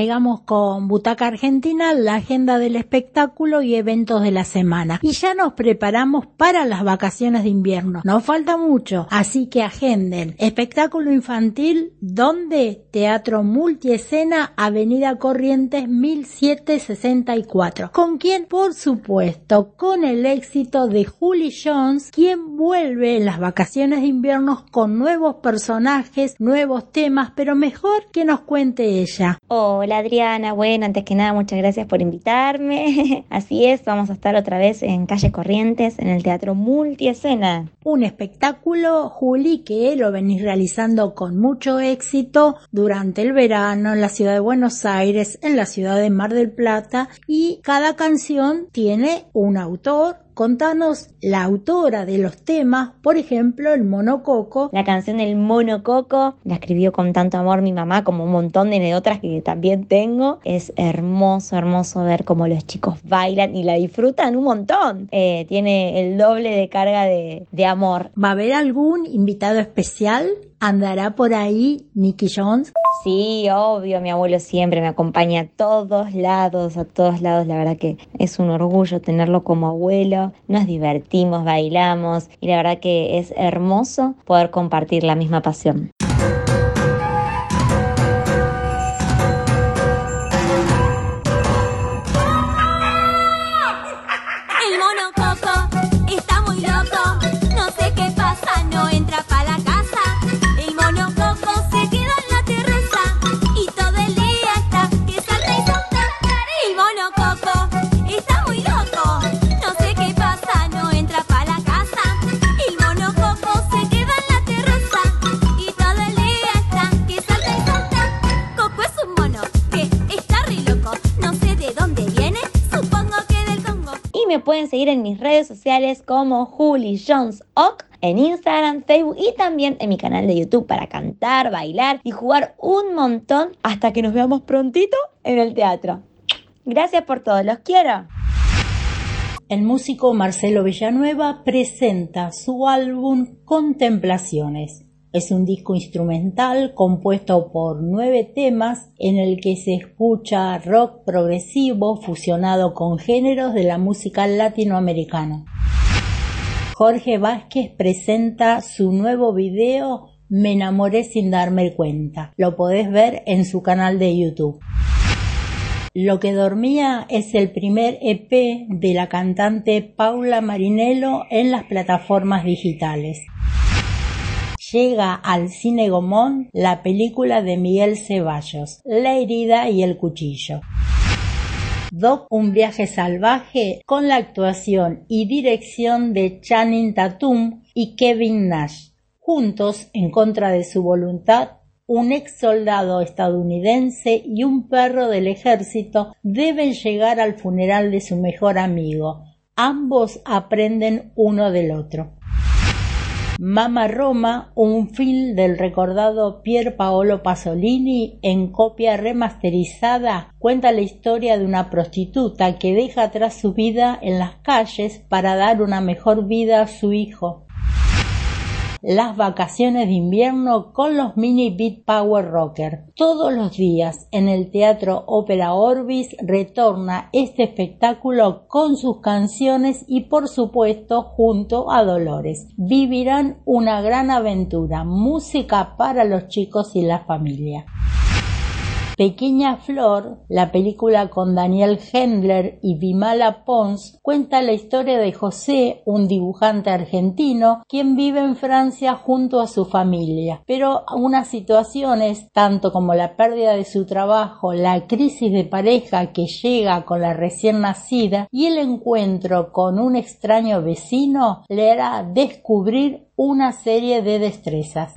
llegamos con Butaca Argentina, la agenda del espectáculo y eventos de la semana. Y ya nos preparamos para las vacaciones de invierno. Nos falta mucho, así que agenden. Espectáculo infantil, donde Teatro Multiescena, Avenida Corrientes 1764. ¿Con quién? Por supuesto, con el éxito de Julie Jones, quien vuelve en las vacaciones de invierno con nuevos personajes, nuevos temas, pero mejor que nos cuente ella. Hola Adriana, bueno, antes que nada muchas gracias por invitarme. Así es, vamos a estar otra vez en Calle Corrientes, en el Teatro Multiescena. Un espectáculo, Juli, que lo venís realizando con mucho éxito durante el verano en la ciudad de Buenos Aires, en la ciudad de Mar del Plata, y cada canción tiene un autor, Contanos la autora de los temas, por ejemplo, el monococo. La canción del monococo la escribió con tanto amor mi mamá, como un montón de otras que también tengo. Es hermoso, hermoso ver cómo los chicos bailan y la disfrutan un montón. Eh, tiene el doble de carga de, de amor. ¿Va a haber algún invitado especial? ¿Andará por ahí Nicky Jones? Sí, obvio, mi abuelo siempre me acompaña a todos lados, a todos lados. La verdad que es un orgullo tenerlo como abuelo. Nos divertimos, bailamos y la verdad que es hermoso poder compartir la misma pasión. En mis redes sociales como Julie Jones Ock en Instagram, Facebook y también en mi canal de YouTube para cantar, bailar y jugar un montón hasta que nos veamos prontito en el teatro. Gracias por todo, los quiero. El músico Marcelo Villanueva presenta su álbum Contemplaciones es un disco instrumental compuesto por nueve temas en el que se escucha rock progresivo fusionado con géneros de la música latinoamericana. Jorge Vázquez presenta su nuevo video Me enamoré sin darme cuenta. Lo podés ver en su canal de YouTube. Lo que dormía es el primer EP de la cantante Paula Marinello en las plataformas digitales llega al cine Gomón la película de Miguel Ceballos, La herida y el cuchillo. Doc Un viaje salvaje con la actuación y dirección de Channing Tatum y Kevin Nash. Juntos, en contra de su voluntad, un ex soldado estadounidense y un perro del ejército deben llegar al funeral de su mejor amigo. Ambos aprenden uno del otro. Mama Roma, un film del recordado Pier Paolo Pasolini en copia remasterizada, cuenta la historia de una prostituta que deja atrás su vida en las calles para dar una mejor vida a su hijo las vacaciones de invierno con los mini Beat Power Rocker. Todos los días en el Teatro Ópera Orbis retorna este espectáculo con sus canciones y por supuesto junto a Dolores. Vivirán una gran aventura, música para los chicos y la familia. Pequeña Flor, la película con Daniel Hendler y Vimala Pons, cuenta la historia de José, un dibujante argentino, quien vive en Francia junto a su familia. Pero unas situaciones, tanto como la pérdida de su trabajo, la crisis de pareja que llega con la recién nacida y el encuentro con un extraño vecino, le hará descubrir una serie de destrezas.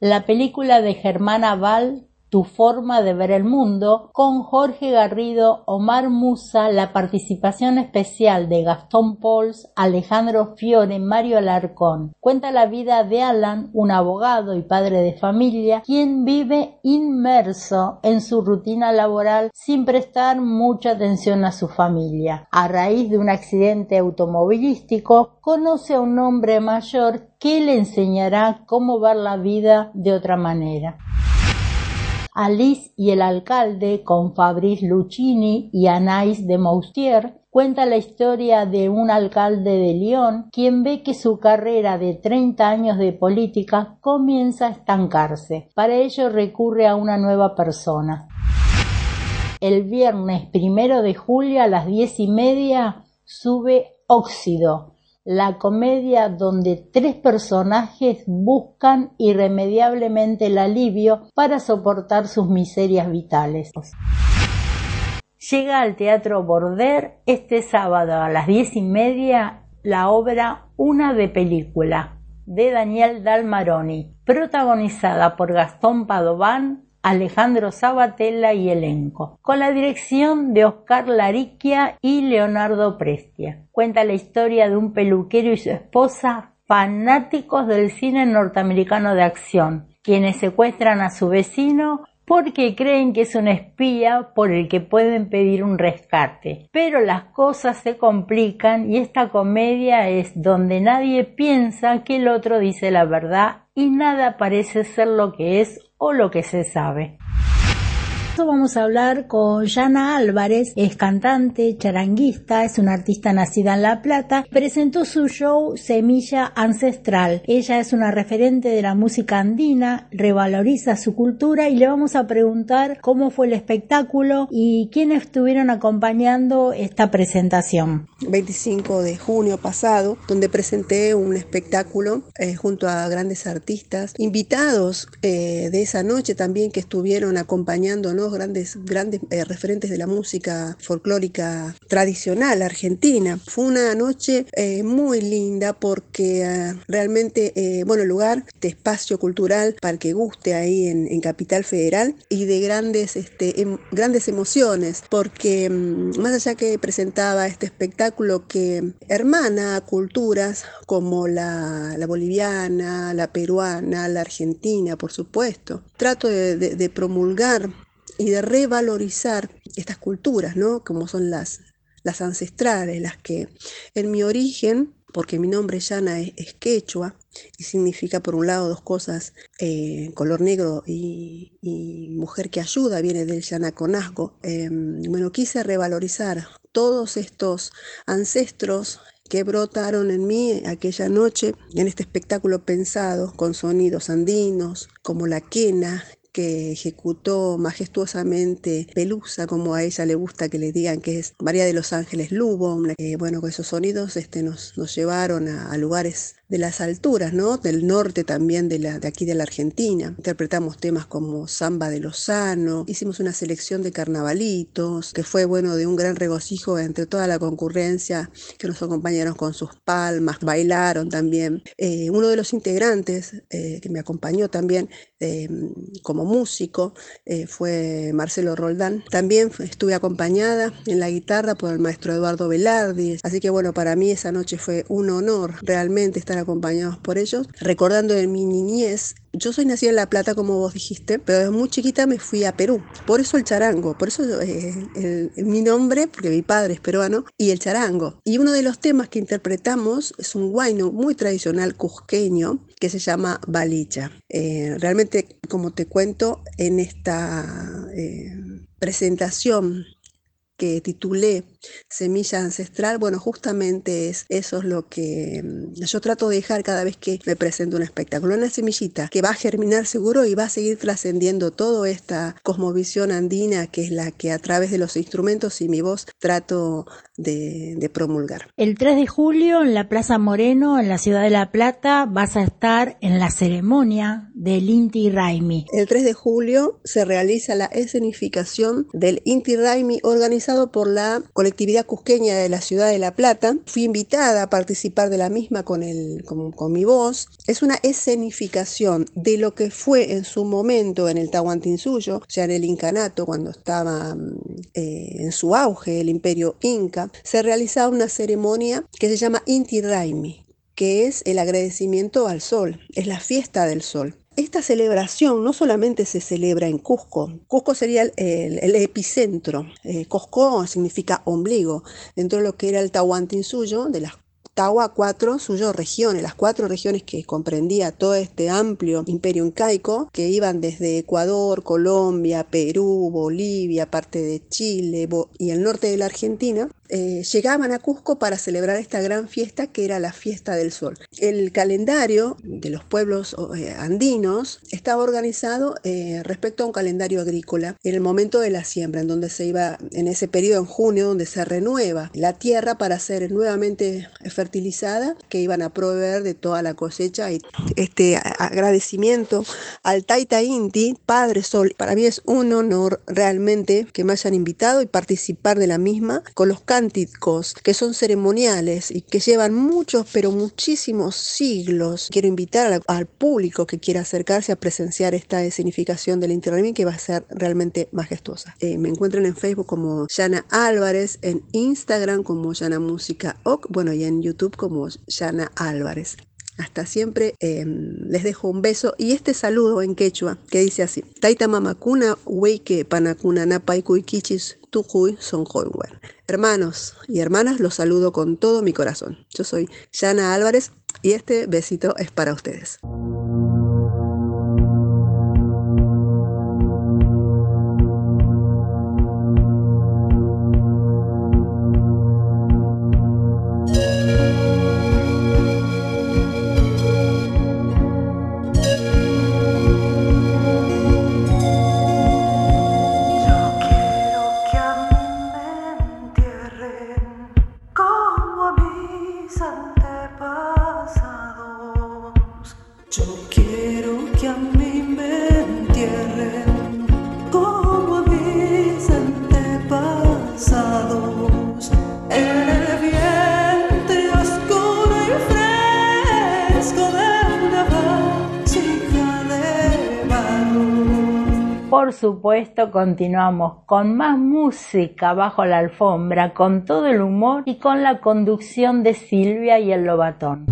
La película de Germana Val tu forma de ver el mundo, con Jorge Garrido, Omar Musa, la participación especial de Gastón Pols, Alejandro Fiore, Mario Alarcón. Cuenta la vida de Alan, un abogado y padre de familia, quien vive inmerso en su rutina laboral sin prestar mucha atención a su familia. A raíz de un accidente automovilístico, conoce a un hombre mayor que le enseñará cómo ver la vida de otra manera. Alice y el alcalde, con Fabrice Lucchini y Anais de Moustier, cuenta la historia de un alcalde de Lyon quien ve que su carrera de 30 años de política comienza a estancarse. Para ello recurre a una nueva persona. El viernes primero de julio a las diez y media sube Óxido, la comedia donde tres personajes buscan irremediablemente el alivio para soportar sus miserias vitales. Llega al Teatro Border este sábado a las diez y media la obra Una de película de Daniel Dalmaroni, protagonizada por Gastón Padován, Alejandro Sabatella y elenco, con la dirección de Oscar Lariquia y Leonardo Prestia. Cuenta la historia de un peluquero y su esposa fanáticos del cine norteamericano de acción, quienes secuestran a su vecino porque creen que es un espía por el que pueden pedir un rescate. Pero las cosas se complican y esta comedia es donde nadie piensa que el otro dice la verdad y nada parece ser lo que es o lo que se sabe vamos a hablar con Yana Álvarez, es cantante, charanguista, es una artista nacida en La Plata, presentó su show Semilla Ancestral. Ella es una referente de la música andina, revaloriza su cultura y le vamos a preguntar cómo fue el espectáculo y quiénes estuvieron acompañando esta presentación. 25 de junio pasado, donde presenté un espectáculo eh, junto a grandes artistas, invitados eh, de esa noche también que estuvieron acompañándonos grandes, grandes eh, referentes de la música folclórica tradicional argentina. Fue una noche eh, muy linda porque eh, realmente, bueno, el lugar de espacio cultural para que guste ahí en, Capital Federal y de grandes, este, em, grandes emociones, porque mm, más allá que presentaba este espectáculo que hermana culturas como la, boliviana, la peruana, la argentina, por supuesto, trato de promulgar y de revalorizar estas culturas, ¿no? Como son las, las ancestrales, las que en mi origen, porque mi nombre Yana es, quechua y significa por un lado dos cosas, eh, color negro y, mujer que ayuda, viene del Yanaconazgo. Eh, bueno, quise revalorizar todos estos ancestros que brotaron en mí aquella noche en este espectáculo pensado con sonidos andinos como la quena que ejecutó majestuosamente Pelusa, como a ella le gusta que le digan que es María de los Ángeles Lubo. bueno, con esos sonidos este, nos, nos llevaron a lugares de las alturas, ¿no? Del norte también de, la, de aquí de la Argentina. Interpretamos temas como Samba de Lozano, hicimos una selección de carnavalitos, que fue, bueno, de un gran regocijo entre toda la concurrencia que nos acompañaron con sus palmas, bailaron también. Eh, uno de los integrantes eh, que me acompañó también eh, como músico fue Marcelo Roldán. También estuve acompañada en la guitarra por el maestro Eduardo Velardi, así que bueno, para mí esa noche fue un honor realmente estar acompañados por ellos, recordando en mi niñez yo soy nacida en La Plata, como vos dijiste, pero desde muy chiquita me fui a Perú. Por eso el charango, por eso eh, mi nombre, porque mi padre es peruano, y el charango. Y uno de los temas que interpretamos es un guayno muy tradicional cusqueño que se llama balicha. Eh, realmente, como te cuento, en esta eh, presentación que titulé Semilla Ancestral, bueno, justamente es, eso es lo que mm, yo trato de dejar cada vez que me presento un espectáculo, una semillita que va a germinar seguro y va a seguir trascendiendo toda esta cosmovisión andina que es la que a través de los instrumentos y mi voz trato de, de promulgar. El 3 de julio en la Plaza Moreno, en la ciudad de La Plata, vas a estar en la ceremonia del Inti Raimi. El 3 de julio se realiza la escenificación del Inti Raimi organizado por la colectividad cusqueña de la ciudad de La Plata. Fui invitada a participar de la misma con, el, con, mi voz. Es una escenificación de lo que fue en su momento en el Tahuantinsuyo, sea, en el Incanato, cuando estaba mm, eh, en su auge el imperio Inca, se realizaba una ceremonia que se llama Inti Raimi, que es el agradecimiento al sol, es la fiesta del sol. Esta celebración no solamente se celebra en Cusco, Cusco sería el, epicentro, eh, Cusco significa ombligo, dentro de lo que era el Tahuantinsuyo, de las octavo a cuatro suyas regiones, las cuatro regiones que comprendía todo este amplio imperio incaico, que iban desde Ecuador, Colombia, Perú, Bolivia, parte de Chile y el norte de la Argentina, eh, llegaban a Cusco para celebrar esta gran fiesta que era la fiesta del sol. El calendario de los pueblos eh, andinos estaba organizado eh, respecto a un calendario agrícola en el momento de la siembra, en donde se iba, en ese periodo en junio, donde se renueva la tierra para ser nuevamente fertilizada, que iban a proveer de toda la cosecha y este agradecimiento al Taita Inti, Padre Sol. Para mí es un honor realmente que me hayan invitado y participar de la misma con los que son ceremoniales y que llevan muchos, pero muchísimos siglos. Quiero invitar al, público que quiera acercarse a presenciar esta significación del Inti que va a ser realmente majestuosa. Eh, me encuentran en Facebook como Yana Álvarez, en Instagram como Yana Música Oc, bueno, y en YouTube como Yana Álvarez. Hasta siempre em, les dejo un beso y este saludo en quechua que dice así: Taita mamakuna weike panakuna napaikuikichis tujuy son Hermanos y hermanas, los saludo con todo mi corazón. Yo soy Yana Álvarez y este besito es para ustedes. Supuesto, continuamos con más música bajo la alfombra, con todo el humor y con la conducción de Silvia y el Lobatón.